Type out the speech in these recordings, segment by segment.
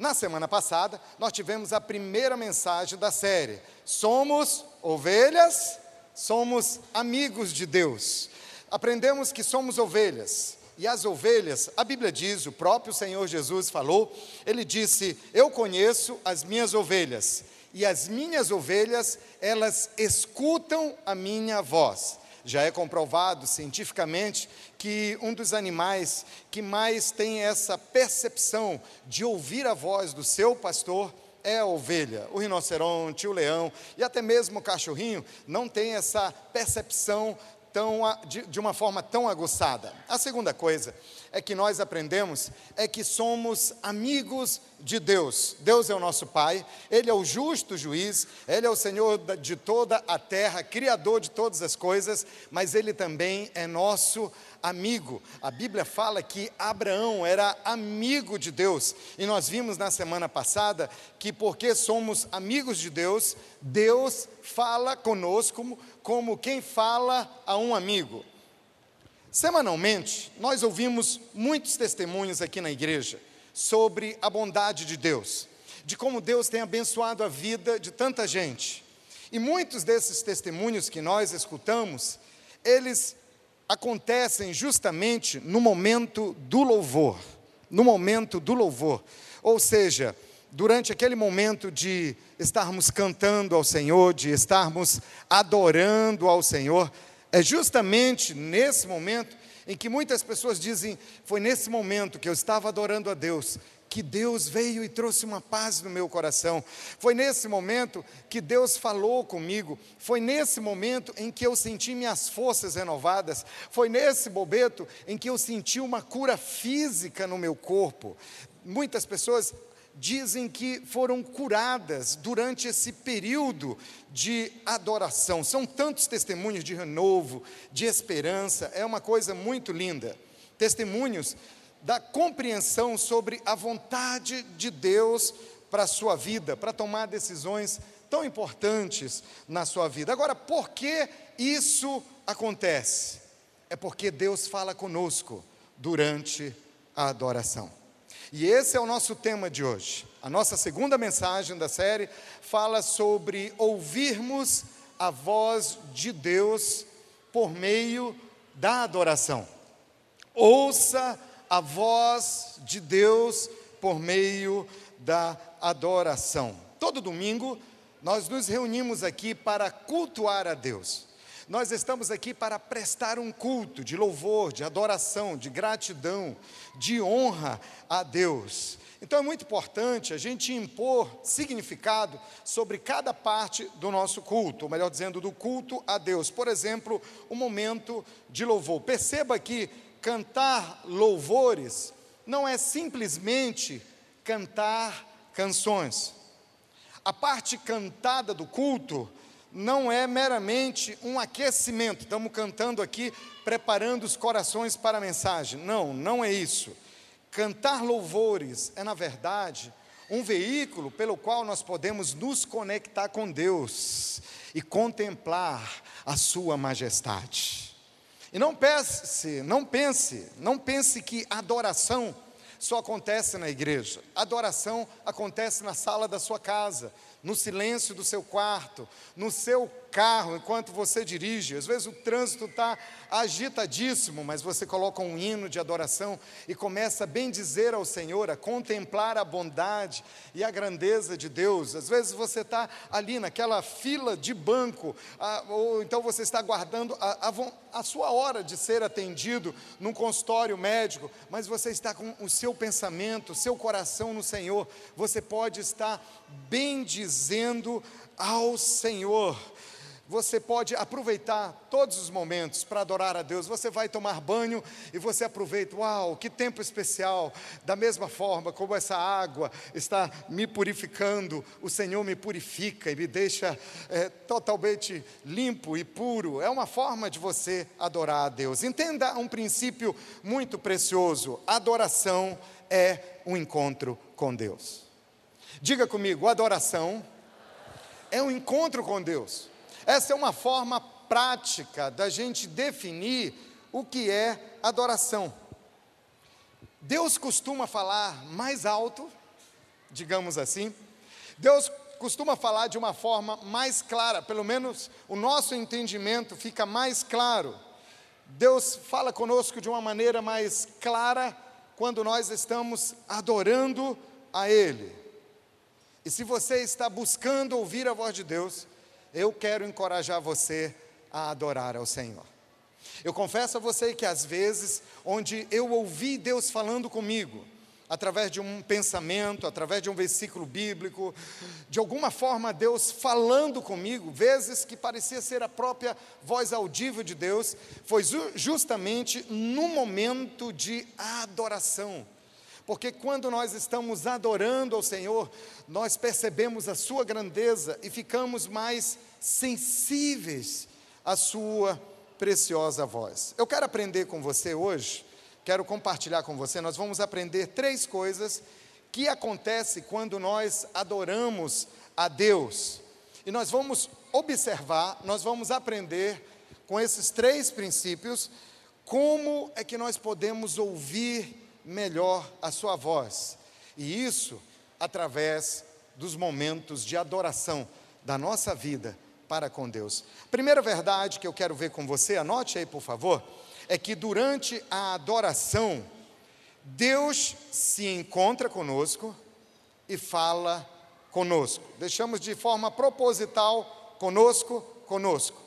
Na semana passada, nós tivemos a primeira mensagem da série: Somos ovelhas, somos amigos de Deus. Aprendemos que somos ovelhas. E as ovelhas, a Bíblia diz, o próprio Senhor Jesus falou, ele disse: Eu conheço as minhas ovelhas, e as minhas ovelhas, elas escutam a minha voz. Já é comprovado cientificamente que um dos animais que mais tem essa percepção de ouvir a voz do seu pastor é a ovelha. O rinoceronte, o leão e até mesmo o cachorrinho não tem essa percepção tão, de, de uma forma tão aguçada. A segunda coisa é que nós aprendemos é que somos amigos de Deus. Deus é o nosso Pai, Ele é o justo juiz, Ele é o Senhor de toda a terra, Criador de todas as coisas, mas Ele também é nosso amigo. A Bíblia fala que Abraão era amigo de Deus, e nós vimos na semana passada que porque somos amigos de Deus, Deus fala conosco como quem fala a um amigo. Semanalmente, nós ouvimos muitos testemunhos aqui na igreja sobre a bondade de Deus, de como Deus tem abençoado a vida de tanta gente. E muitos desses testemunhos que nós escutamos, eles acontecem justamente no momento do louvor, no momento do louvor. Ou seja, durante aquele momento de estarmos cantando ao Senhor, de estarmos adorando ao Senhor, é justamente nesse momento em que muitas pessoas dizem: foi nesse momento que eu estava adorando a Deus, que Deus veio e trouxe uma paz no meu coração. Foi nesse momento que Deus falou comigo. Foi nesse momento em que eu senti minhas forças renovadas. Foi nesse momento em que eu senti uma cura física no meu corpo. Muitas pessoas dizem que foram curadas durante esse período de adoração. São tantos testemunhos de renovo, de esperança, é uma coisa muito linda. Testemunhos da compreensão sobre a vontade de Deus para a sua vida, para tomar decisões tão importantes na sua vida. Agora, por que isso acontece? É porque Deus fala conosco durante a adoração. E esse é o nosso tema de hoje. A nossa segunda mensagem da série fala sobre ouvirmos a voz de Deus por meio da adoração. Ouça a voz de Deus por meio da adoração. Todo domingo nós nos reunimos aqui para cultuar a Deus. Nós estamos aqui para prestar um culto de louvor, de adoração, de gratidão, de honra a Deus. Então é muito importante a gente impor significado sobre cada parte do nosso culto, ou melhor dizendo, do culto a Deus. Por exemplo, o momento de louvor. Perceba que cantar louvores não é simplesmente cantar canções. A parte cantada do culto não é meramente um aquecimento, estamos cantando aqui, preparando os corações para a mensagem. Não, não é isso. Cantar louvores é, na verdade, um veículo pelo qual nós podemos nos conectar com Deus e contemplar a Sua majestade. E não pense, não pense, não pense que adoração só acontece na igreja. Adoração acontece na sala da sua casa, no silêncio do seu quarto, no seu carro enquanto você dirige. Às vezes o trânsito está agitadíssimo, mas você coloca um hino de adoração e começa a bendizer ao Senhor, a contemplar a bondade e a grandeza de Deus. Às vezes você está ali naquela fila de banco, ou então você está aguardando a, a, a sua hora de ser atendido num consultório médico, mas você está com o seu pensamento, o seu coração no Senhor. Você pode estar bendizendo ao Senhor você pode aproveitar todos os momentos para adorar a Deus. Você vai tomar banho e você aproveita, uau, que tempo especial! Da mesma forma como essa água está me purificando, o Senhor me purifica e me deixa é, totalmente limpo e puro. É uma forma de você adorar a Deus. Entenda um princípio muito precioso: adoração é um encontro com Deus. Diga comigo, adoração é um encontro com Deus. Essa é uma forma prática da gente definir o que é adoração. Deus costuma falar mais alto digamos assim. Deus costuma falar de uma forma mais clara, pelo menos o nosso entendimento fica mais claro. Deus fala conosco de uma maneira mais clara quando nós estamos adorando a Ele. E se você está buscando ouvir a voz de Deus, eu quero encorajar você a adorar ao Senhor. Eu confesso a você que às vezes, onde eu ouvi Deus falando comigo, através de um pensamento, através de um versículo bíblico, de alguma forma Deus falando comigo, vezes que parecia ser a própria voz audível de Deus, foi justamente no momento de adoração. Porque quando nós estamos adorando ao Senhor, nós percebemos a Sua grandeza e ficamos mais sensíveis à Sua preciosa voz. Eu quero aprender com você hoje quero compartilhar com você. Nós vamos aprender três coisas que acontecem quando nós adoramos a Deus. E nós vamos observar, nós vamos aprender com esses três princípios como é que nós podemos ouvir melhor a sua voz. E isso através dos momentos de adoração da nossa vida para com Deus. Primeira verdade que eu quero ver com você, anote aí por favor, é que durante a adoração, Deus se encontra conosco e fala conosco. Deixamos de forma proposital conosco, conosco.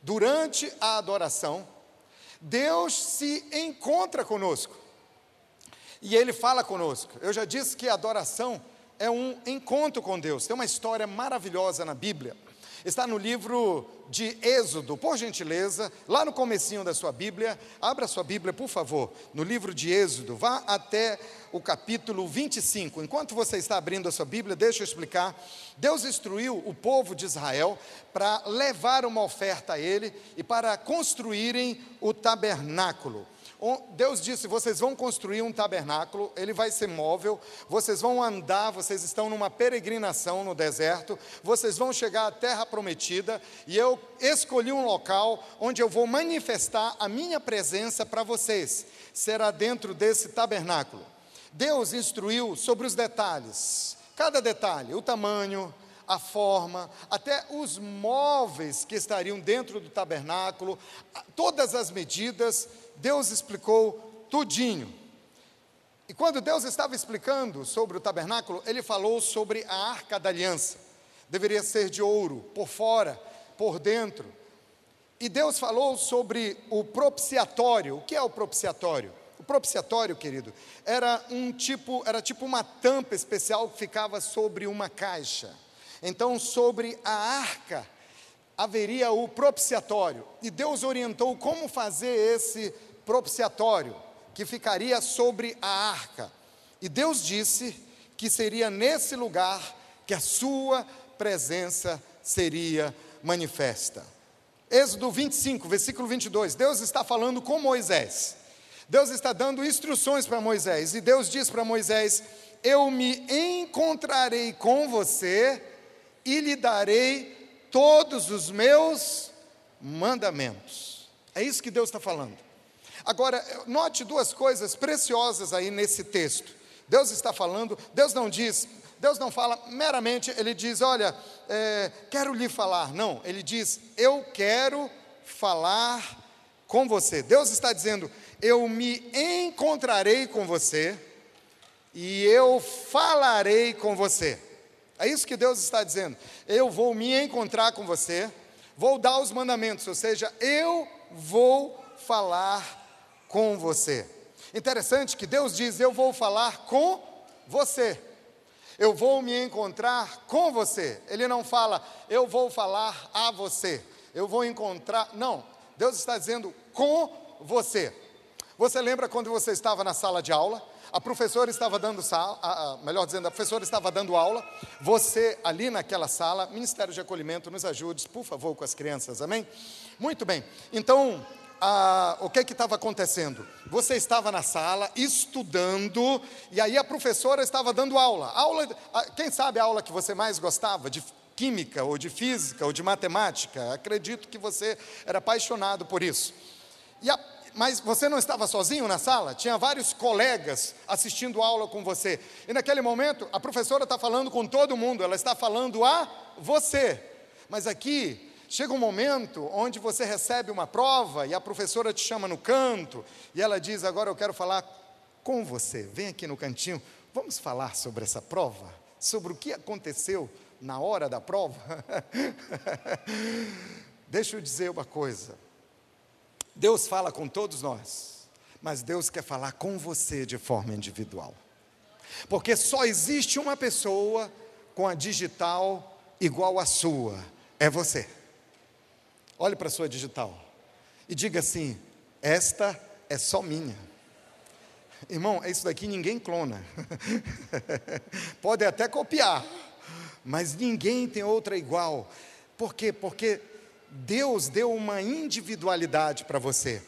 Durante a adoração, Deus se encontra conosco e Ele fala conosco. Eu já disse que a adoração é um encontro com Deus. Tem uma história maravilhosa na Bíblia está no livro de Êxodo, por gentileza, lá no comecinho da sua Bíblia, abra sua Bíblia, por favor, no livro de Êxodo, vá até o capítulo 25. Enquanto você está abrindo a sua Bíblia, deixa eu explicar. Deus instruiu o povo de Israel para levar uma oferta a ele e para construírem o tabernáculo. Deus disse: vocês vão construir um tabernáculo, ele vai ser móvel, vocês vão andar, vocês estão numa peregrinação no deserto, vocês vão chegar à terra prometida, e eu escolhi um local onde eu vou manifestar a minha presença para vocês. Será dentro desse tabernáculo. Deus instruiu sobre os detalhes, cada detalhe, o tamanho, a forma, até os móveis que estariam dentro do tabernáculo, todas as medidas Deus explicou tudinho. E quando Deus estava explicando sobre o tabernáculo, ele falou sobre a arca da aliança. Deveria ser de ouro, por fora, por dentro. E Deus falou sobre o propiciatório. O que é o propiciatório? O propiciatório, querido, era um tipo, era tipo uma tampa especial que ficava sobre uma caixa. Então, sobre a arca haveria o propiciatório. E Deus orientou como fazer esse propiciatório que ficaria sobre a arca. E Deus disse que seria nesse lugar que a sua presença seria manifesta. Êxodo 25, versículo 22. Deus está falando com Moisés. Deus está dando instruções para Moisés. E Deus diz para Moisés: Eu me encontrarei com você e lhe darei todos os meus mandamentos. É isso que Deus está falando. Agora, note duas coisas preciosas aí nesse texto. Deus está falando, Deus não diz, Deus não fala meramente, Ele diz: Olha, é, quero lhe falar. Não, Ele diz: Eu quero falar com você. Deus está dizendo: Eu me encontrarei com você e eu falarei com você. É isso que Deus está dizendo. Eu vou me encontrar com você, vou dar os mandamentos, ou seja, eu vou falar com você. Interessante que Deus diz: Eu vou falar com você. Eu vou me encontrar com você. Ele não fala, eu vou falar a você. Eu vou encontrar. Não. Deus está dizendo com você. Você lembra quando você estava na sala de aula? A professora estava dando sala, a, melhor dizendo, a professora estava dando aula. Você ali naquela sala, Ministério de Acolhimento, nos ajude, por favor, com as crianças, amém? Muito bem. Então, ah, o que estava acontecendo? Você estava na sala estudando e aí a professora estava dando aula. Aula, quem sabe a aula que você mais gostava de química ou de física ou de matemática? Acredito que você era apaixonado por isso. A, mas você não estava sozinho na sala? Tinha vários colegas assistindo aula com você. E naquele momento, a professora está falando com todo mundo, ela está falando a você. Mas aqui, chega um momento onde você recebe uma prova e a professora te chama no canto e ela diz: Agora eu quero falar com você. Vem aqui no cantinho, vamos falar sobre essa prova, sobre o que aconteceu na hora da prova. Deixa eu dizer uma coisa. Deus fala com todos nós, mas Deus quer falar com você de forma individual. Porque só existe uma pessoa com a digital igual à sua, é você. Olhe para a sua digital e diga assim: esta é só minha. Irmão, isso daqui ninguém clona. Pode até copiar, mas ninguém tem outra igual. Por quê? Porque Deus deu uma individualidade para você.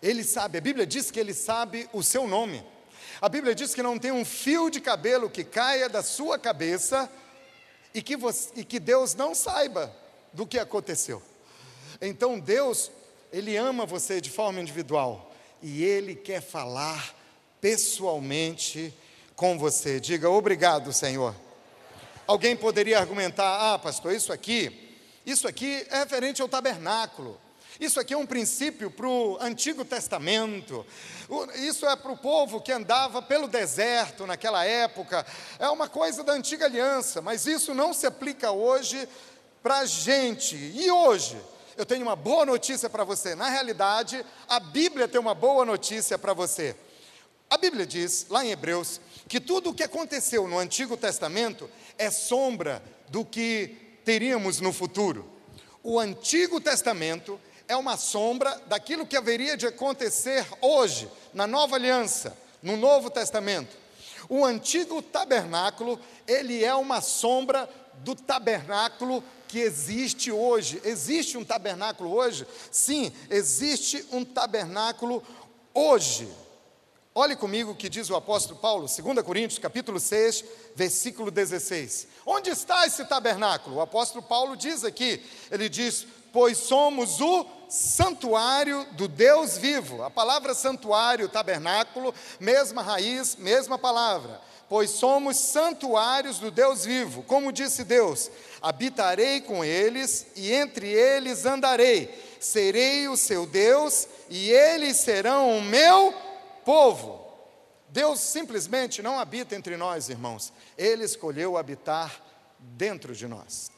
Ele sabe, a Bíblia diz que ele sabe o seu nome. A Bíblia diz que não tem um fio de cabelo que caia da sua cabeça e que, você, e que Deus não saiba do que aconteceu. Então Deus, Ele ama você de forma individual e Ele quer falar pessoalmente com você. Diga obrigado, Senhor. Alguém poderia argumentar: ah, pastor, isso aqui isso aqui é referente ao tabernáculo. Isso aqui é um princípio para o Antigo Testamento. Isso é para o povo que andava pelo deserto naquela época. É uma coisa da antiga aliança, mas isso não se aplica hoje para a gente. E hoje? Eu tenho uma boa notícia para você. Na realidade, a Bíblia tem uma boa notícia para você. A Bíblia diz, lá em Hebreus, que tudo o que aconteceu no Antigo Testamento é sombra do que teríamos no futuro. O Antigo Testamento é uma sombra daquilo que haveria de acontecer hoje, na nova aliança, no Novo Testamento. O antigo tabernáculo, ele é uma sombra do tabernáculo que existe hoje. Existe um tabernáculo hoje? Sim, existe um tabernáculo hoje. Olhe comigo o que diz o apóstolo Paulo, 2 Coríntios, capítulo 6, versículo 16. Onde está esse tabernáculo? O apóstolo Paulo diz aqui, ele diz: "Pois somos o santuário do Deus vivo". A palavra santuário, tabernáculo, mesma raiz, mesma palavra. Pois somos santuários do Deus vivo. Como disse Deus: "Habitarei com eles e entre eles andarei. Serei o seu Deus e eles serão o meu povo. Deus simplesmente não habita entre nós, irmãos. Ele escolheu habitar dentro de nós.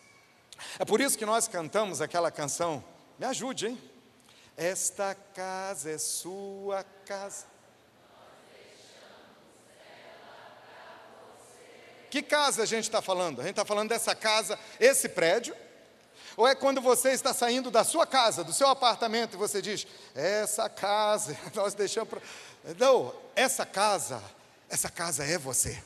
É por isso que nós cantamos aquela canção. Me ajude, hein? Esta casa é sua casa. Que casa a gente está falando? A gente está falando dessa casa, esse prédio, ou é quando você está saindo da sua casa, do seu apartamento, e você diz: Essa casa, nós deixamos. Pra... Não, essa casa, essa casa é você.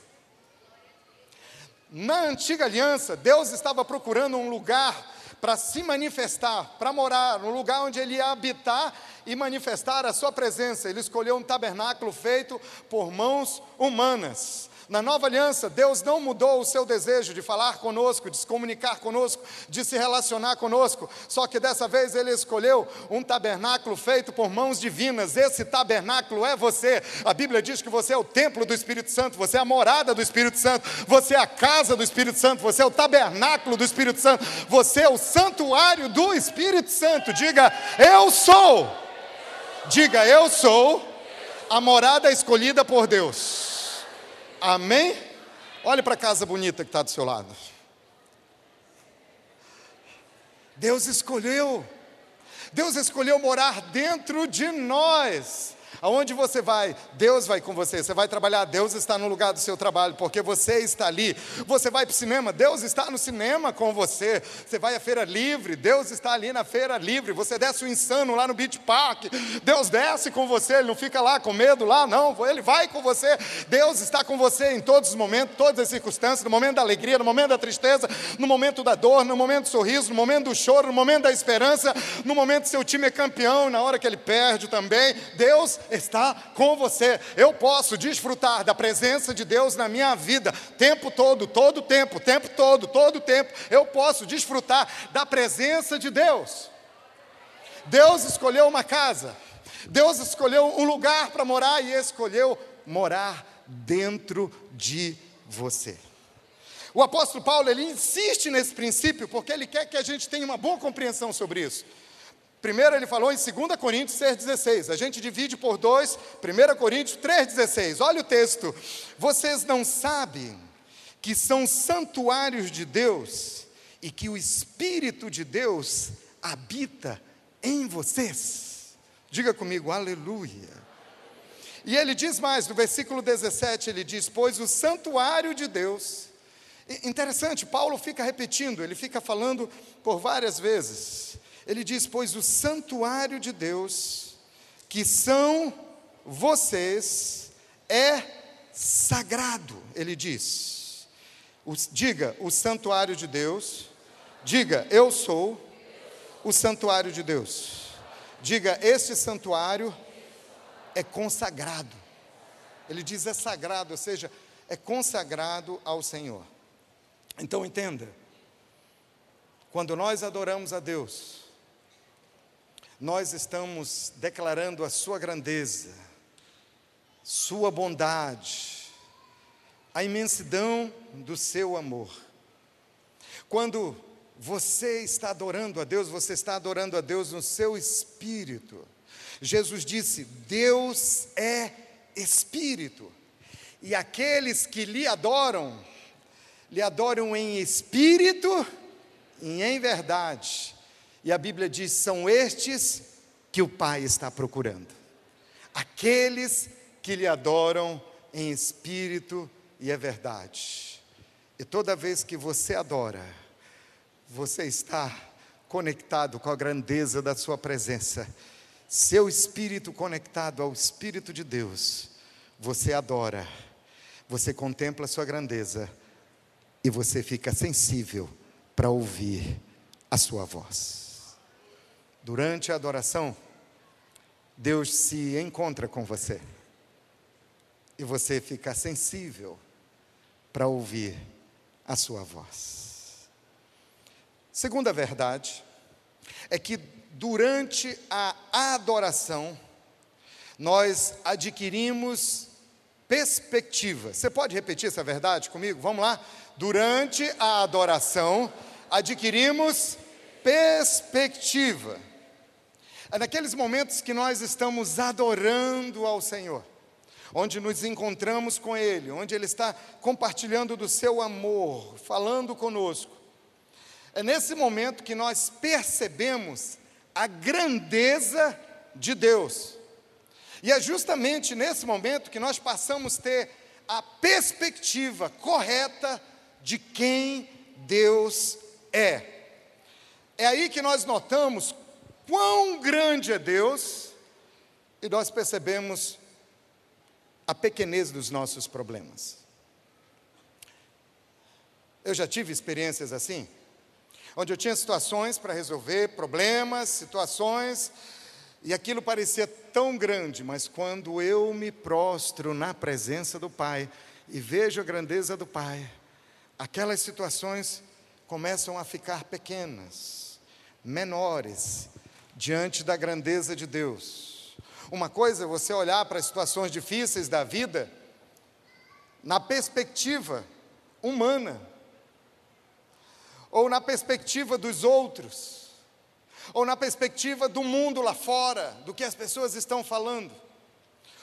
Na antiga aliança, Deus estava procurando um lugar para se manifestar, para morar, um lugar onde ele ia habitar e manifestar a sua presença. Ele escolheu um tabernáculo feito por mãos humanas. Na nova aliança, Deus não mudou o seu desejo de falar conosco, de se comunicar conosco, de se relacionar conosco, só que dessa vez ele escolheu um tabernáculo feito por mãos divinas. Esse tabernáculo é você. A Bíblia diz que você é o templo do Espírito Santo, você é a morada do Espírito Santo, você é a casa do Espírito Santo, você é o tabernáculo do Espírito Santo, você é o santuário do Espírito Santo. Diga, eu sou. Diga, eu sou a morada escolhida por Deus. Amém? Olhe para a casa bonita que está do seu lado. Deus escolheu, Deus escolheu morar dentro de nós. Aonde você vai, Deus vai com você. Você vai trabalhar, Deus está no lugar do seu trabalho, porque você está ali. Você vai para o cinema, Deus está no cinema com você. Você vai à feira livre, Deus está ali na feira livre. Você desce o insano lá no Beach Park, Deus desce com você. Ele não fica lá com medo lá, não. Ele vai com você. Deus está com você em todos os momentos, todas as circunstâncias, no momento da alegria, no momento da tristeza, no momento da dor, no momento do sorriso, no momento do choro, no momento da esperança, no momento que seu time é campeão, na hora que ele perde também. Deus está com você. Eu posso desfrutar da presença de Deus na minha vida, tempo todo, todo tempo, tempo todo, todo tempo. Eu posso desfrutar da presença de Deus. Deus escolheu uma casa. Deus escolheu um lugar para morar e escolheu morar dentro de você. O apóstolo Paulo, ele insiste nesse princípio porque ele quer que a gente tenha uma boa compreensão sobre isso. Primeiro ele falou em 2 Coríntios 6,16. A gente divide por dois, 1 Coríntios 3,16. Olha o texto. Vocês não sabem que são santuários de Deus e que o Espírito de Deus habita em vocês. Diga comigo, aleluia. E ele diz mais, no versículo 17, ele diz: Pois o santuário de Deus. Interessante, Paulo fica repetindo, ele fica falando por várias vezes. Ele diz: Pois o santuário de Deus, que são vocês, é sagrado. Ele diz: Diga, o santuário de Deus. Diga, eu sou o santuário de Deus. Diga, este santuário é consagrado. Ele diz é sagrado, ou seja, é consagrado ao Senhor. Então entenda, quando nós adoramos a Deus, nós estamos declarando a Sua grandeza, Sua bondade, a imensidão do Seu amor. Quando você está adorando a Deus, você está adorando a Deus no seu espírito. Jesus disse: Deus é espírito, e aqueles que lhe adoram, lhe adoram em espírito e em verdade. E a Bíblia diz: são estes que o Pai está procurando. Aqueles que lhe adoram em espírito e é verdade. E toda vez que você adora, você está conectado com a grandeza da Sua presença. Seu espírito conectado ao Espírito de Deus, você adora, você contempla a Sua grandeza e você fica sensível para ouvir a Sua voz. Durante a adoração, Deus se encontra com você e você fica sensível para ouvir a Sua voz. Segunda verdade é que durante a adoração nós adquirimos perspectiva. Você pode repetir essa verdade comigo? Vamos lá? Durante a adoração adquirimos perspectiva. É naqueles momentos que nós estamos adorando ao Senhor, onde nos encontramos com Ele, onde Ele está compartilhando do seu amor, falando conosco. É nesse momento que nós percebemos a grandeza de Deus. E é justamente nesse momento que nós passamos a ter a perspectiva correta de quem Deus é. É aí que nós notamos quão grande é Deus e nós percebemos a pequenez dos nossos problemas. Eu já tive experiências assim onde eu tinha situações para resolver, problemas, situações, e aquilo parecia tão grande, mas quando eu me prostro na presença do Pai e vejo a grandeza do Pai, aquelas situações começam a ficar pequenas, menores, diante da grandeza de Deus. Uma coisa é você olhar para as situações difíceis da vida na perspectiva humana, ou na perspectiva dos outros, ou na perspectiva do mundo lá fora, do que as pessoas estão falando.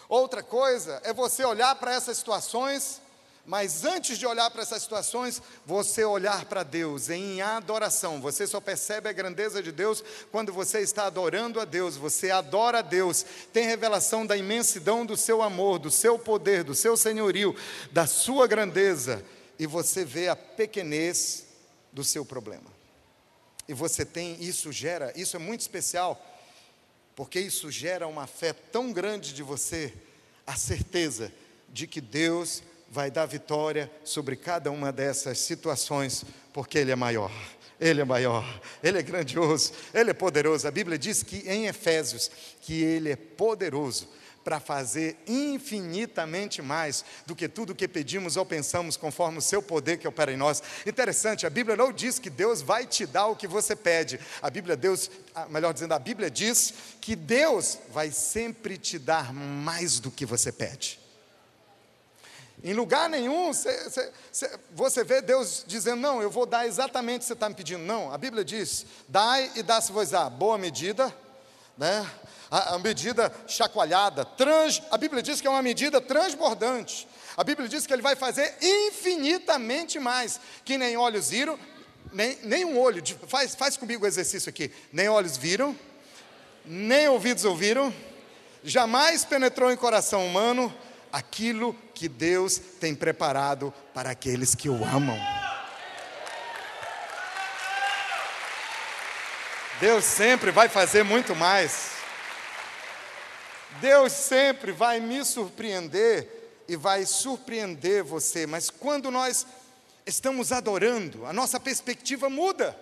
Outra coisa é você olhar para essas situações, mas antes de olhar para essas situações, você olhar para Deus em adoração. Você só percebe a grandeza de Deus quando você está adorando a Deus, você adora a Deus, tem revelação da imensidão do seu amor, do seu poder, do seu senhorio, da sua grandeza, e você vê a pequenez do seu problema. E você tem, isso gera, isso é muito especial, porque isso gera uma fé tão grande de você, a certeza de que Deus vai dar vitória sobre cada uma dessas situações, porque Ele é maior. Ele é maior, Ele é grandioso, Ele é poderoso. A Bíblia diz que em Efésios que Ele é poderoso para fazer infinitamente mais do que tudo que pedimos ou pensamos, conforme o seu poder que opera em nós. Interessante, a Bíblia não diz que Deus vai te dar o que você pede. A Bíblia, Deus, melhor dizendo, a Bíblia diz que Deus vai sempre te dar mais do que você pede. Em lugar nenhum cê, cê, você vê Deus dizendo, não, eu vou dar exatamente o que você está me pedindo. Não, a Bíblia diz, dai e dá-se-vos-á, boa medida, né? a, a medida chacoalhada, trans, a Bíblia diz que é uma medida transbordante. A Bíblia diz que ele vai fazer infinitamente mais, que nem olhos viram, nem, nem um olho, faz, faz comigo o exercício aqui, nem olhos viram, nem ouvidos ouviram, jamais penetrou em coração humano aquilo que Deus tem preparado para aqueles que o amam. Deus sempre vai fazer muito mais. Deus sempre vai me surpreender e vai surpreender você, mas quando nós estamos adorando, a nossa perspectiva muda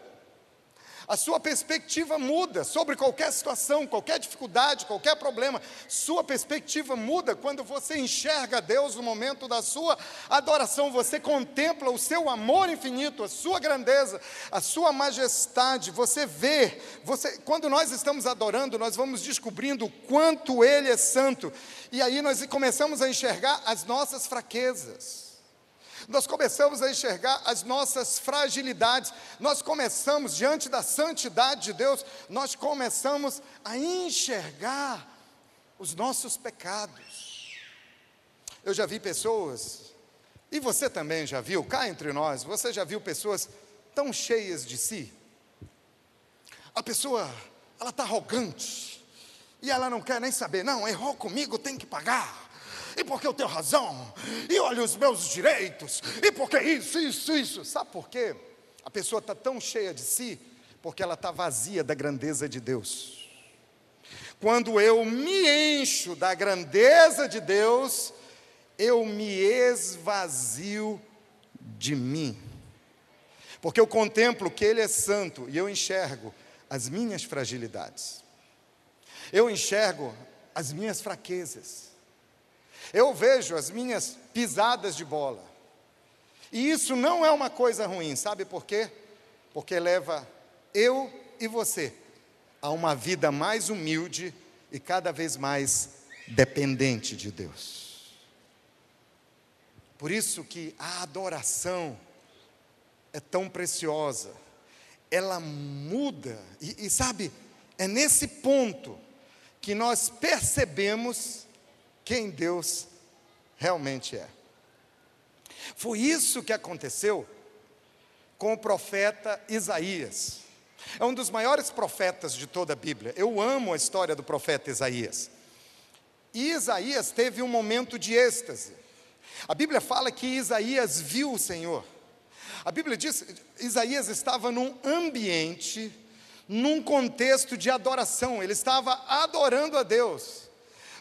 a sua perspectiva muda sobre qualquer situação, qualquer dificuldade, qualquer problema. Sua perspectiva muda quando você enxerga Deus no momento da sua adoração. Você contempla o seu amor infinito, a sua grandeza, a sua majestade. Você vê, você, quando nós estamos adorando, nós vamos descobrindo o quanto Ele é santo. E aí nós começamos a enxergar as nossas fraquezas nós começamos a enxergar as nossas fragilidades, nós começamos, diante da santidade de Deus, nós começamos a enxergar os nossos pecados. Eu já vi pessoas, e você também já viu, cá entre nós, você já viu pessoas tão cheias de si? A pessoa, ela está arrogante, e ela não quer nem saber, não, errou comigo, tem que pagar e porque eu tenho razão, e olha os meus direitos, e porque isso, isso, isso. Sabe por quê? A pessoa está tão cheia de si, porque ela está vazia da grandeza de Deus. Quando eu me encho da grandeza de Deus, eu me esvazio de mim. Porque eu contemplo que Ele é santo e eu enxergo as minhas fragilidades. Eu enxergo as minhas fraquezas. Eu vejo as minhas pisadas de bola. E isso não é uma coisa ruim, sabe por quê? Porque leva eu e você a uma vida mais humilde e cada vez mais dependente de Deus. Por isso que a adoração é tão preciosa, ela muda, e, e sabe, é nesse ponto que nós percebemos quem Deus realmente é. Foi isso que aconteceu com o profeta Isaías. É um dos maiores profetas de toda a Bíblia. Eu amo a história do profeta Isaías. E Isaías teve um momento de êxtase. A Bíblia fala que Isaías viu o Senhor. A Bíblia diz que Isaías estava num ambiente, num contexto de adoração, ele estava adorando a Deus.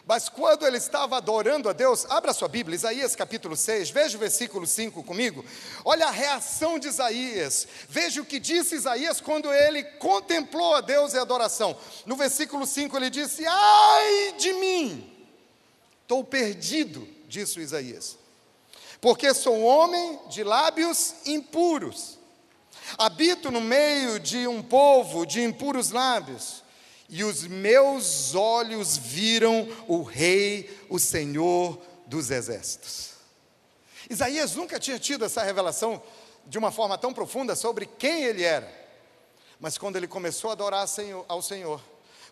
Mas quando ele estava adorando a Deus, abra sua Bíblia, Isaías capítulo 6, veja o versículo 5 comigo. Olha a reação de Isaías. Veja o que disse Isaías quando ele contemplou a Deus e a adoração. No versículo 5 ele disse: Ai de mim, estou perdido, disse Isaías, porque sou homem de lábios impuros, habito no meio de um povo de impuros lábios e os meus olhos viram o Rei, o Senhor dos Exércitos. Isaías nunca tinha tido essa revelação de uma forma tão profunda sobre quem ele era, mas quando ele começou a adorar ao Senhor,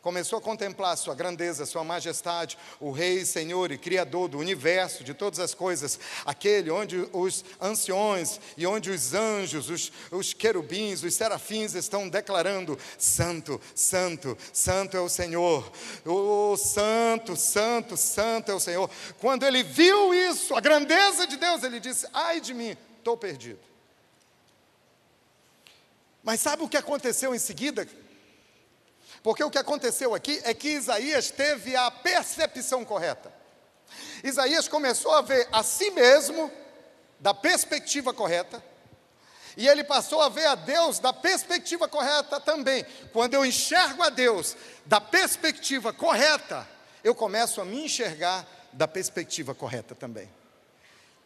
começou a contemplar sua grandeza, sua majestade, o Rei, Senhor e Criador do universo, de todas as coisas, aquele onde os anciões e onde os anjos, os, os querubins, os serafins estão declarando: Santo, Santo, Santo é o Senhor, o Santo, Santo, Santo é o Senhor. Quando ele viu isso, a grandeza de Deus, ele disse: Ai de mim, estou perdido. Mas sabe o que aconteceu em seguida? Porque o que aconteceu aqui é que Isaías teve a percepção correta. Isaías começou a ver a si mesmo da perspectiva correta, e ele passou a ver a Deus da perspectiva correta também. Quando eu enxergo a Deus da perspectiva correta, eu começo a me enxergar da perspectiva correta também.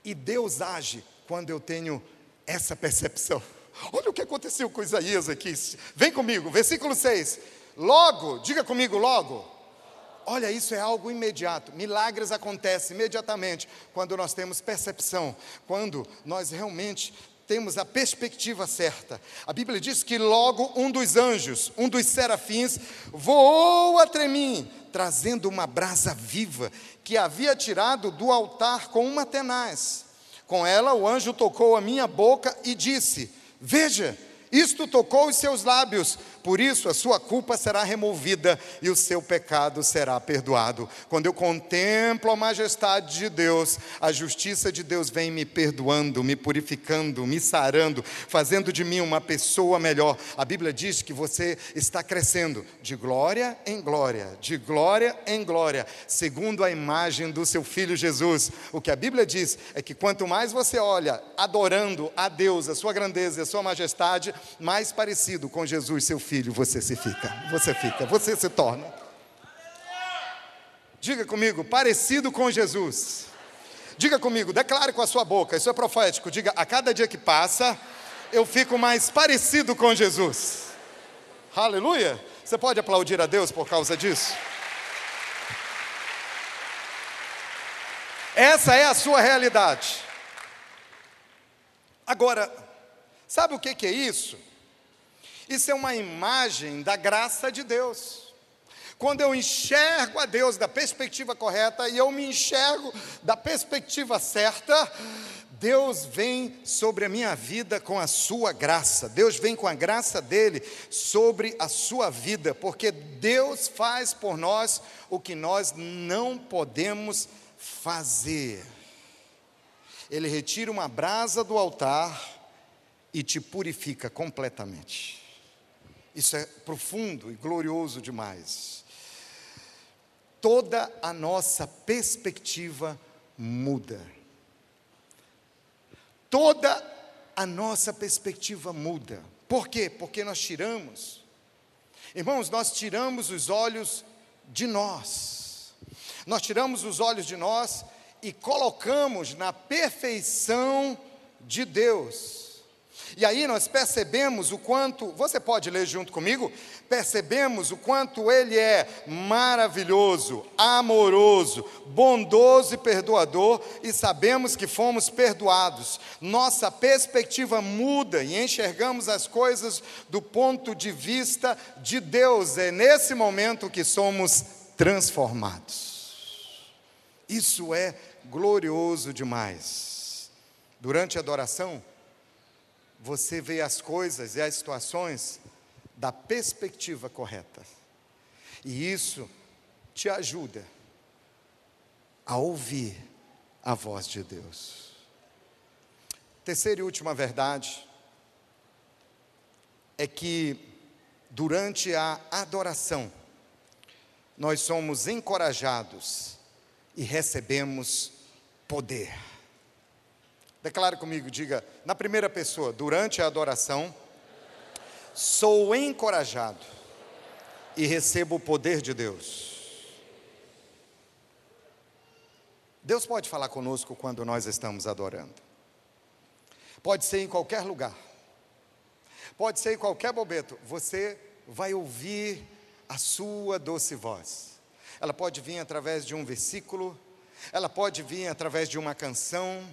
E Deus age quando eu tenho essa percepção. Olha o que aconteceu com Isaías aqui. Vem comigo, versículo 6. Logo, diga comigo, logo. Olha, isso é algo imediato. Milagres acontecem imediatamente quando nós temos percepção, quando nós realmente temos a perspectiva certa. A Bíblia diz que logo um dos anjos, um dos serafins, voou até mim, trazendo uma brasa viva que havia tirado do altar com uma tenaz. Com ela, o anjo tocou a minha boca e disse: Veja, isto tocou os seus lábios, por isso a sua culpa será removida e o seu pecado será perdoado. Quando eu contemplo a majestade de Deus, a justiça de Deus vem me perdoando, me purificando, me sarando, fazendo de mim uma pessoa melhor. A Bíblia diz que você está crescendo de glória em glória, de glória em glória, segundo a imagem do seu filho Jesus. O que a Bíblia diz é que quanto mais você olha adorando a Deus, a sua grandeza e a sua majestade, mais parecido com Jesus, seu filho filho, você se fica, você fica, você se torna. Diga comigo, parecido com Jesus. Diga comigo, declare com a sua boca, isso é profético. Diga, a cada dia que passa, eu fico mais parecido com Jesus. Aleluia! Você pode aplaudir a Deus por causa disso? Essa é a sua realidade. Agora, sabe o que é isso? Isso é uma imagem da graça de Deus. Quando eu enxergo a Deus da perspectiva correta e eu me enxergo da perspectiva certa, Deus vem sobre a minha vida com a sua graça. Deus vem com a graça dele sobre a sua vida, porque Deus faz por nós o que nós não podemos fazer. Ele retira uma brasa do altar e te purifica completamente. Isso é profundo e glorioso demais. Toda a nossa perspectiva muda. Toda a nossa perspectiva muda. Por quê? Porque nós tiramos. Irmãos, nós tiramos os olhos de nós. Nós tiramos os olhos de nós e colocamos na perfeição de Deus. E aí nós percebemos o quanto, você pode ler junto comigo? Percebemos o quanto Ele é maravilhoso, amoroso, bondoso e perdoador, e sabemos que fomos perdoados. Nossa perspectiva muda e enxergamos as coisas do ponto de vista de Deus. É nesse momento que somos transformados. Isso é glorioso demais. Durante a adoração, você vê as coisas e as situações da perspectiva correta. E isso te ajuda a ouvir a voz de Deus. Terceira e última verdade é que durante a adoração nós somos encorajados e recebemos poder. Declare comigo, diga na primeira pessoa, durante a adoração, sou encorajado e recebo o poder de Deus. Deus pode falar conosco quando nós estamos adorando. Pode ser em qualquer lugar. Pode ser em qualquer bobeto. Você vai ouvir a sua doce voz. Ela pode vir através de um versículo, ela pode vir através de uma canção,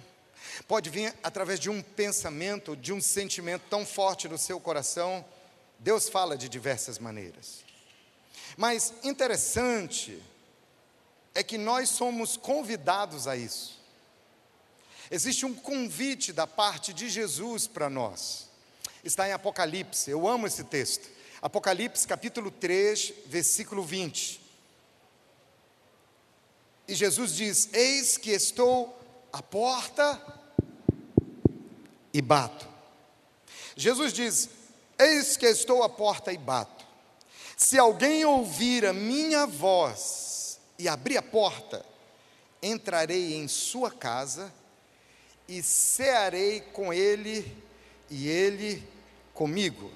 Pode vir através de um pensamento, de um sentimento tão forte no seu coração. Deus fala de diversas maneiras. Mas interessante é que nós somos convidados a isso. Existe um convite da parte de Jesus para nós. Está em Apocalipse, eu amo esse texto. Apocalipse capítulo 3, versículo 20. E Jesus diz: Eis que estou à porta e bato. Jesus diz: Eis que estou à porta e bato. Se alguém ouvir a minha voz e abrir a porta, entrarei em sua casa e cearei com ele e ele comigo.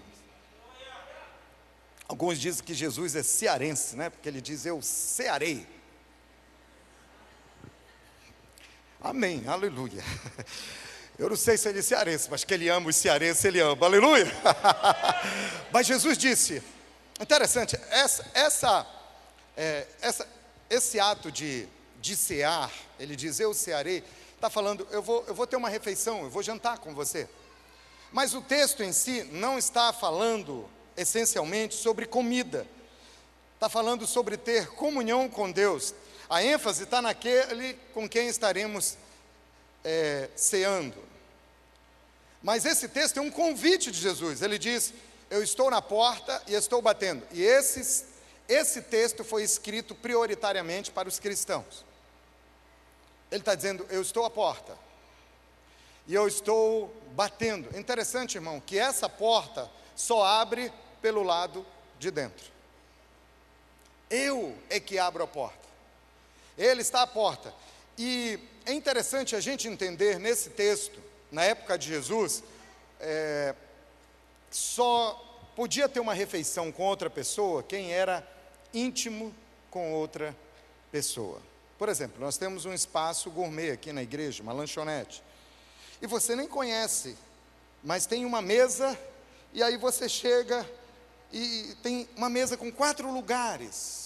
Alguns dizem que Jesus é cearense, né? Porque ele diz: Eu cearei. Amém, aleluia. Eu não sei se ele é cearense, mas que ele ama os cearenses, ele ama, aleluia. mas Jesus disse, interessante, essa, essa, é, essa, esse ato de, de cear, ele diz, eu cearei, está falando, eu vou, eu vou ter uma refeição, eu vou jantar com você. Mas o texto em si não está falando essencialmente sobre comida, está falando sobre ter comunhão com Deus. A ênfase está naquele com quem estaremos é, ceando. Mas esse texto é um convite de Jesus. Ele diz: Eu estou na porta e estou batendo. E esses, esse texto foi escrito prioritariamente para os cristãos. Ele está dizendo: Eu estou à porta e eu estou batendo. Interessante, irmão, que essa porta só abre pelo lado de dentro. Eu é que abro a porta. Ele está à porta. E é interessante a gente entender nesse texto, na época de Jesus, é, só podia ter uma refeição com outra pessoa quem era íntimo com outra pessoa. Por exemplo, nós temos um espaço gourmet aqui na igreja, uma lanchonete e você nem conhece, mas tem uma mesa, e aí você chega e tem uma mesa com quatro lugares.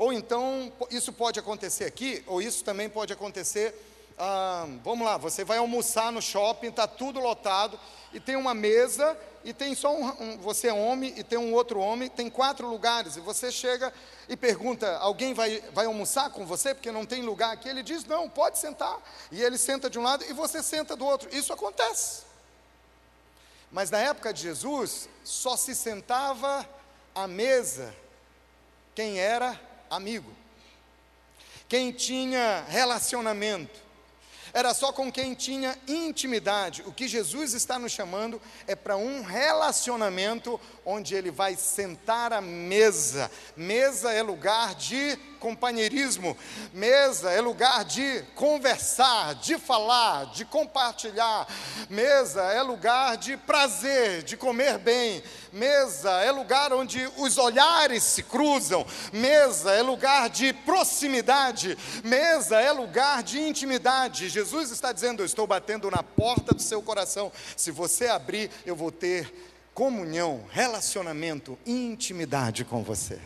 Ou então, isso pode acontecer aqui, ou isso também pode acontecer. Ah, vamos lá, você vai almoçar no shopping, está tudo lotado, e tem uma mesa e tem só um, um, você é homem e tem um outro homem, tem quatro lugares, e você chega e pergunta: alguém vai, vai almoçar com você porque não tem lugar aqui? Ele diz: não, pode sentar. E ele senta de um lado e você senta do outro. Isso acontece. Mas na época de Jesus, só se sentava à mesa quem era amigo, quem tinha relacionamento era só com quem tinha intimidade. O que Jesus está nos chamando é para um relacionamento onde ele vai sentar à mesa. Mesa é lugar de companheirismo, mesa é lugar de conversar, de falar, de compartilhar. Mesa é lugar de prazer, de comer bem. Mesa é lugar onde os olhares se cruzam. Mesa é lugar de proximidade. Mesa é lugar de intimidade. Jesus está dizendo: Eu estou batendo na porta do seu coração. Se você abrir, eu vou ter comunhão, relacionamento, intimidade com você.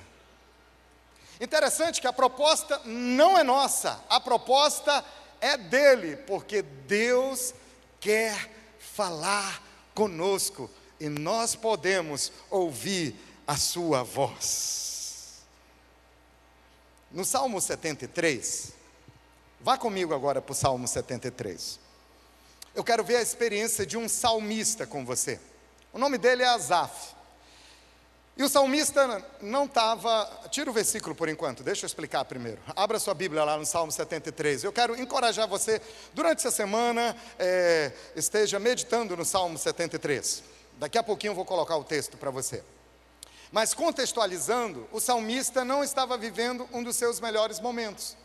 Interessante que a proposta não é nossa, a proposta é dele, porque Deus quer falar conosco e nós podemos ouvir a sua voz. No Salmo 73, vá comigo agora para o Salmo 73. Eu quero ver a experiência de um salmista com você. O nome dele é Asaf. E o salmista não estava. Tira o versículo por enquanto, deixa eu explicar primeiro. Abra sua Bíblia lá no Salmo 73. Eu quero encorajar você, durante essa semana, é, esteja meditando no Salmo 73. Daqui a pouquinho eu vou colocar o texto para você. Mas contextualizando, o salmista não estava vivendo um dos seus melhores momentos.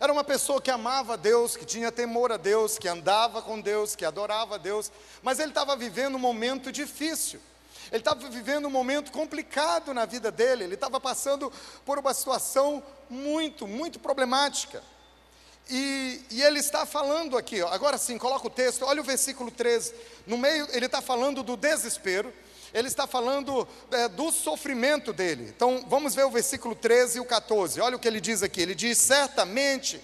Era uma pessoa que amava Deus, que tinha temor a Deus, que andava com Deus, que adorava Deus, mas ele estava vivendo um momento difícil. Ele estava vivendo um momento complicado na vida dele, ele estava passando por uma situação muito, muito problemática. E, e ele está falando aqui, ó, agora sim, coloca o texto, olha o versículo 13. No meio, ele está falando do desespero, ele está falando é, do sofrimento dele. Então, vamos ver o versículo 13 e o 14. Olha o que ele diz aqui: ele diz: Certamente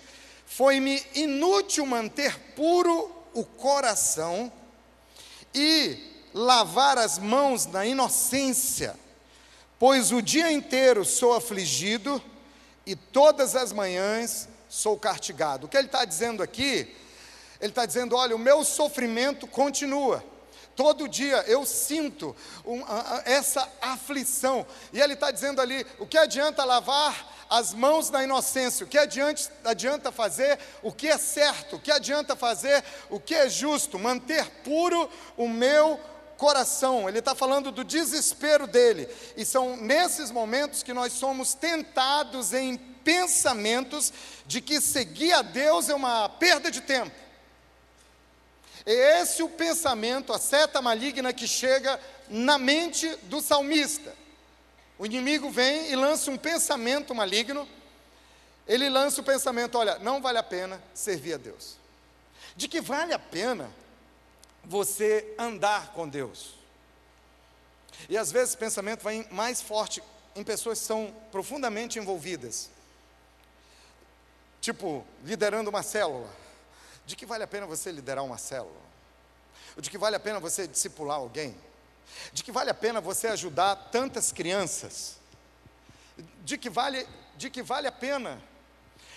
foi-me inútil manter puro o coração e lavar as mãos na inocência, pois o dia inteiro sou afligido e todas as manhãs sou castigado. O que ele está dizendo aqui? Ele está dizendo: olha, o meu sofrimento continua. Todo dia eu sinto um, essa aflição. E ele está dizendo ali: o que adianta lavar as mãos na inocência? O que adianta, adianta fazer o que é certo? O que adianta fazer o que é justo? Manter puro o meu coração, ele está falando do desespero dele. E são nesses momentos que nós somos tentados em pensamentos de que seguir a Deus é uma perda de tempo. É esse o pensamento, a seta maligna que chega na mente do salmista. O inimigo vem e lança um pensamento maligno. Ele lança o pensamento: olha, não vale a pena servir a Deus. de que vale a pena você andar com Deus. E às vezes o pensamento vai mais forte em pessoas que são profundamente envolvidas. Tipo, liderando uma célula. De que vale a pena você liderar uma célula? De que vale a pena você discipular alguém? De que vale a pena você ajudar tantas crianças? De que vale, de que vale a pena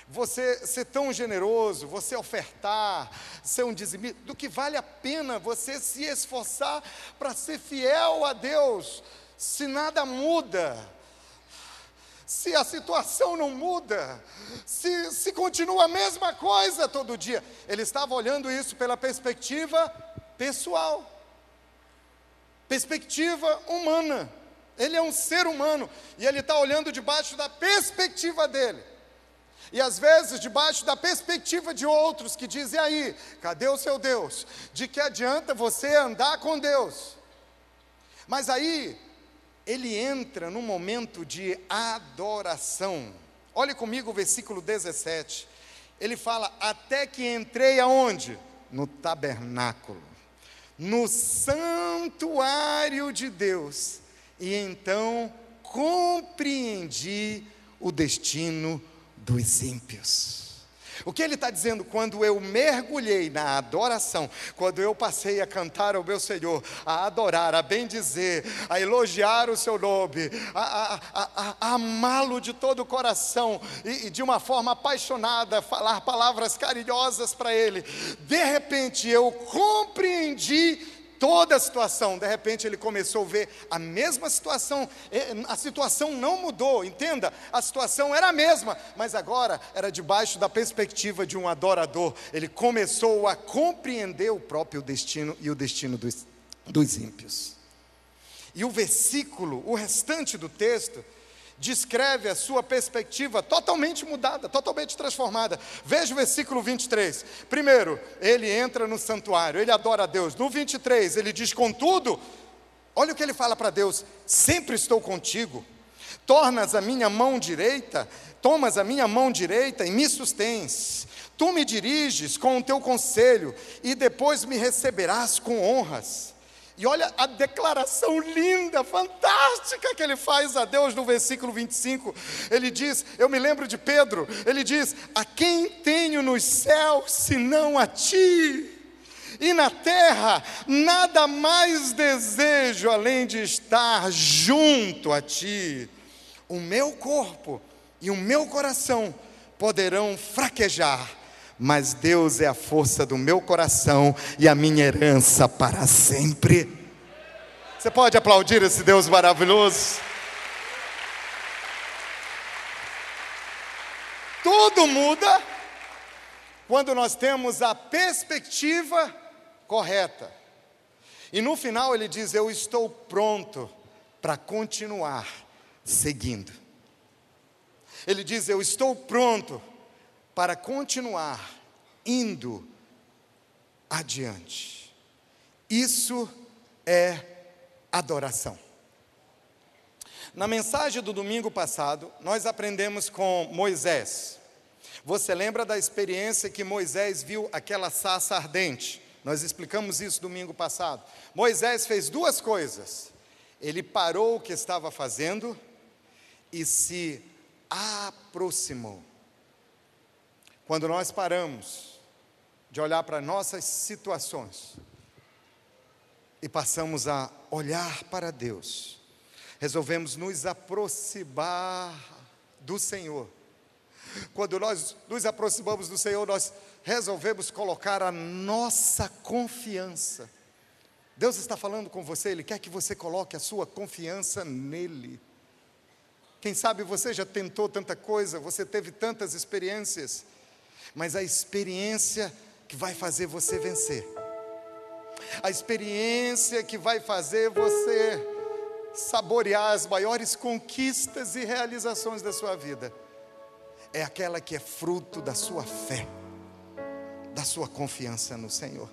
você ser tão generoso, você ofertar, ser um dizimista, do que vale a pena você se esforçar para ser fiel a Deus, se nada muda, se a situação não muda, se, se continua a mesma coisa todo dia. Ele estava olhando isso pela perspectiva pessoal, perspectiva humana. Ele é um ser humano e ele está olhando debaixo da perspectiva dele. E às vezes, debaixo da perspectiva de outros que dizem aí, cadê o seu Deus? De que adianta você andar com Deus? Mas aí, ele entra num momento de adoração. Olhe comigo o versículo 17. Ele fala: Até que entrei aonde? No tabernáculo, no santuário de Deus, e então compreendi o destino dos ímpios. O que ele está dizendo? Quando eu mergulhei na adoração, quando eu passei a cantar ao meu Senhor, a adorar, a bendizer, a elogiar o seu nome, a, a, a, a amá-lo de todo o coração e, e de uma forma apaixonada, falar palavras carinhosas para ele, de repente eu compreendi toda a situação. De repente ele começou a ver a mesma situação, a situação não mudou, entenda, a situação era a mesma, mas agora era debaixo da perspectiva de um adorador. Ele começou a compreender o próprio destino e o destino dos, dos ímpios. E o versículo, o restante do texto, descreve a sua perspectiva totalmente mudada, totalmente transformada. Veja o versículo 23. Primeiro, ele entra no santuário, ele adora a Deus. No 23, ele diz: Contudo, olha o que ele fala para Deus: Sempre estou contigo. Tornas a minha mão direita, tomas a minha mão direita e me sustens. Tu me diriges com o teu conselho e depois me receberás com honras. E olha a declaração linda, fantástica que ele faz a Deus no versículo 25. Ele diz: Eu me lembro de Pedro, ele diz: A quem tenho nos céus senão a ti? E na terra nada mais desejo além de estar junto a ti. O meu corpo e o meu coração poderão fraquejar mas Deus é a força do meu coração e a minha herança para sempre. Você pode aplaudir esse Deus maravilhoso? Tudo muda quando nós temos a perspectiva correta. E no final ele diz: Eu estou pronto para continuar seguindo. Ele diz: Eu estou pronto para continuar indo adiante. Isso é adoração. Na mensagem do domingo passado, nós aprendemos com Moisés. Você lembra da experiência que Moisés viu aquela sassa ardente? Nós explicamos isso domingo passado. Moisés fez duas coisas. Ele parou o que estava fazendo e se aproximou. Quando nós paramos de olhar para nossas situações e passamos a olhar para Deus, resolvemos nos aproximar do Senhor. Quando nós nos aproximamos do Senhor, nós resolvemos colocar a nossa confiança. Deus está falando com você, Ele quer que você coloque a sua confiança nele. Quem sabe você já tentou tanta coisa, você teve tantas experiências, mas a experiência que vai fazer você vencer, a experiência que vai fazer você saborear as maiores conquistas e realizações da sua vida, é aquela que é fruto da sua fé, da sua confiança no Senhor.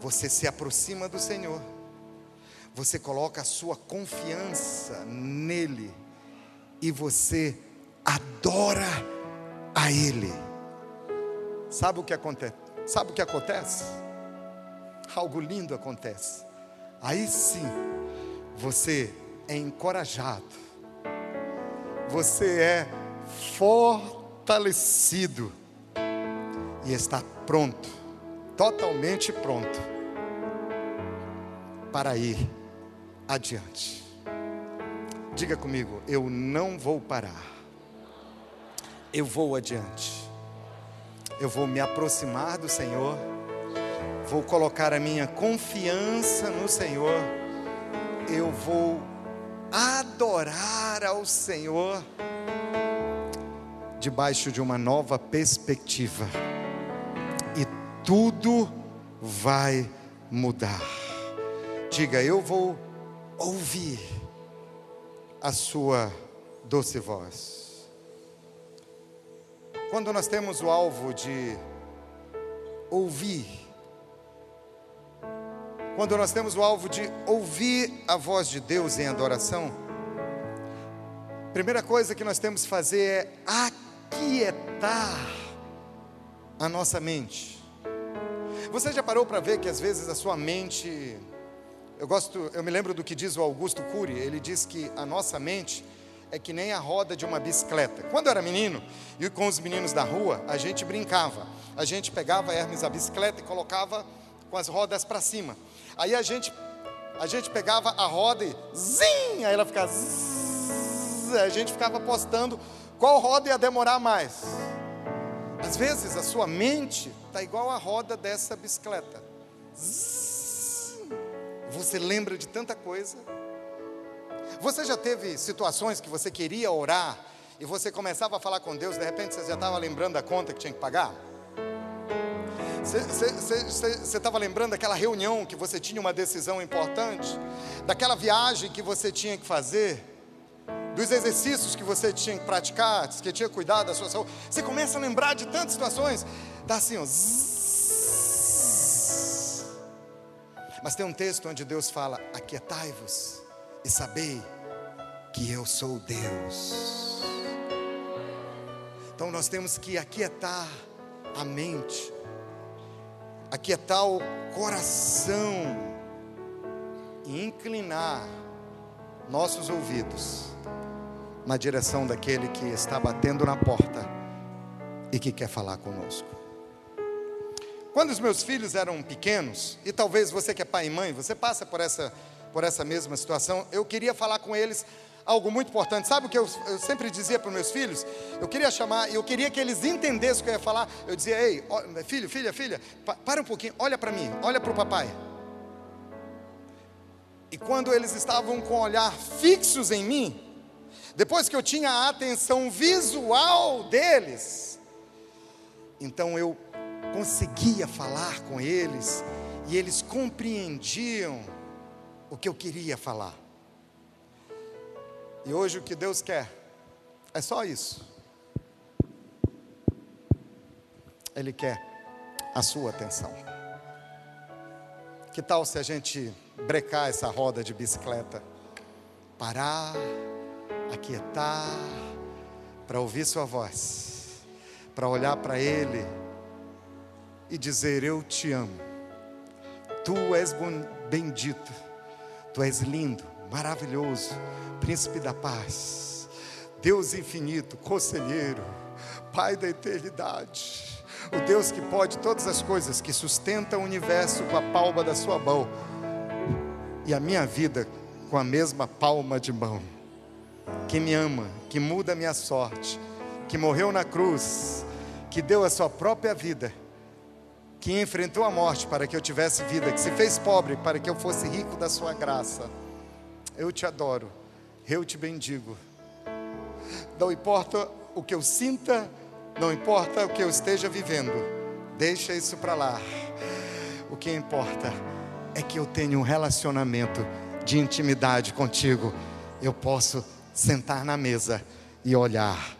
Você se aproxima do Senhor, você coloca a sua confiança nele e você adora a Ele. Sabe o que acontece? sabe o que acontece? Algo lindo acontece. Aí sim, você é encorajado, você é fortalecido e está pronto, totalmente pronto, para ir adiante. Diga comigo, eu não vou parar, eu vou adiante, eu vou me aproximar do Senhor, vou colocar a minha confiança no Senhor, eu vou adorar ao Senhor debaixo de uma nova perspectiva tudo vai mudar. Diga, eu vou ouvir a sua doce voz. Quando nós temos o alvo de ouvir, quando nós temos o alvo de ouvir a voz de Deus em adoração, primeira coisa que nós temos que fazer é aquietar a nossa mente. Você já parou para ver que às vezes a sua mente. Eu gosto, eu me lembro do que diz o Augusto Cury, ele diz que a nossa mente é que nem a roda de uma bicicleta. Quando eu era menino, e com os meninos da rua, a gente brincava. A gente pegava Hermes a bicicleta e colocava com as rodas para cima. Aí a gente a gente pegava a roda e zim, aí ela ficava zzz, a gente ficava apostando qual roda ia demorar mais. Às vezes a sua mente está igual a roda dessa bicicleta. Você lembra de tanta coisa. Você já teve situações que você queria orar e você começava a falar com Deus, de repente você já estava lembrando da conta que tinha que pagar? Você estava lembrando daquela reunião que você tinha uma decisão importante? Daquela viagem que você tinha que fazer? dos exercícios que você tinha que praticar, que tinha cuidado da sua saúde. Você começa a lembrar de tantas situações, dá assim, ó. Mas tem um texto onde Deus fala: Aquietai-vos e sabei que eu sou Deus. Então nós temos que aquietar a mente, aquietar o coração e inclinar nossos ouvidos na direção daquele que está batendo na porta e que quer falar conosco. Quando os meus filhos eram pequenos, e talvez você que é pai e mãe, você passa por essa, por essa mesma situação, eu queria falar com eles algo muito importante. Sabe o que eu, eu sempre dizia para meus filhos? Eu queria chamar, eu queria que eles entendessem o que eu ia falar. Eu dizia, ei, ó, filho, filha, filha, pa, para um pouquinho, olha para mim, olha para o papai. E quando eles estavam com o olhar fixos em mim, depois que eu tinha a atenção visual deles, então eu conseguia falar com eles e eles compreendiam o que eu queria falar. E hoje o que Deus quer é só isso. Ele quer a sua atenção. Que tal se a gente brecar essa roda de bicicleta? Parar aquietar, para ouvir Sua voz, para olhar para Ele e dizer: Eu te amo, Tu és bendito, Tu és lindo, maravilhoso, Príncipe da paz, Deus infinito, Conselheiro, Pai da eternidade. O Deus que pode todas as coisas, que sustenta o universo com a palma da sua mão, e a minha vida com a mesma palma de mão que me ama, que muda a minha sorte, que morreu na cruz, que deu a sua própria vida, que enfrentou a morte para que eu tivesse vida, que se fez pobre para que eu fosse rico da sua graça. Eu te adoro, eu te bendigo. Não importa o que eu sinta, não importa o que eu esteja vivendo, deixa isso para lá. O que importa é que eu tenho um relacionamento de intimidade contigo. Eu posso sentar na mesa e olhar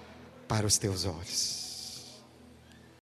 para os teus olhos.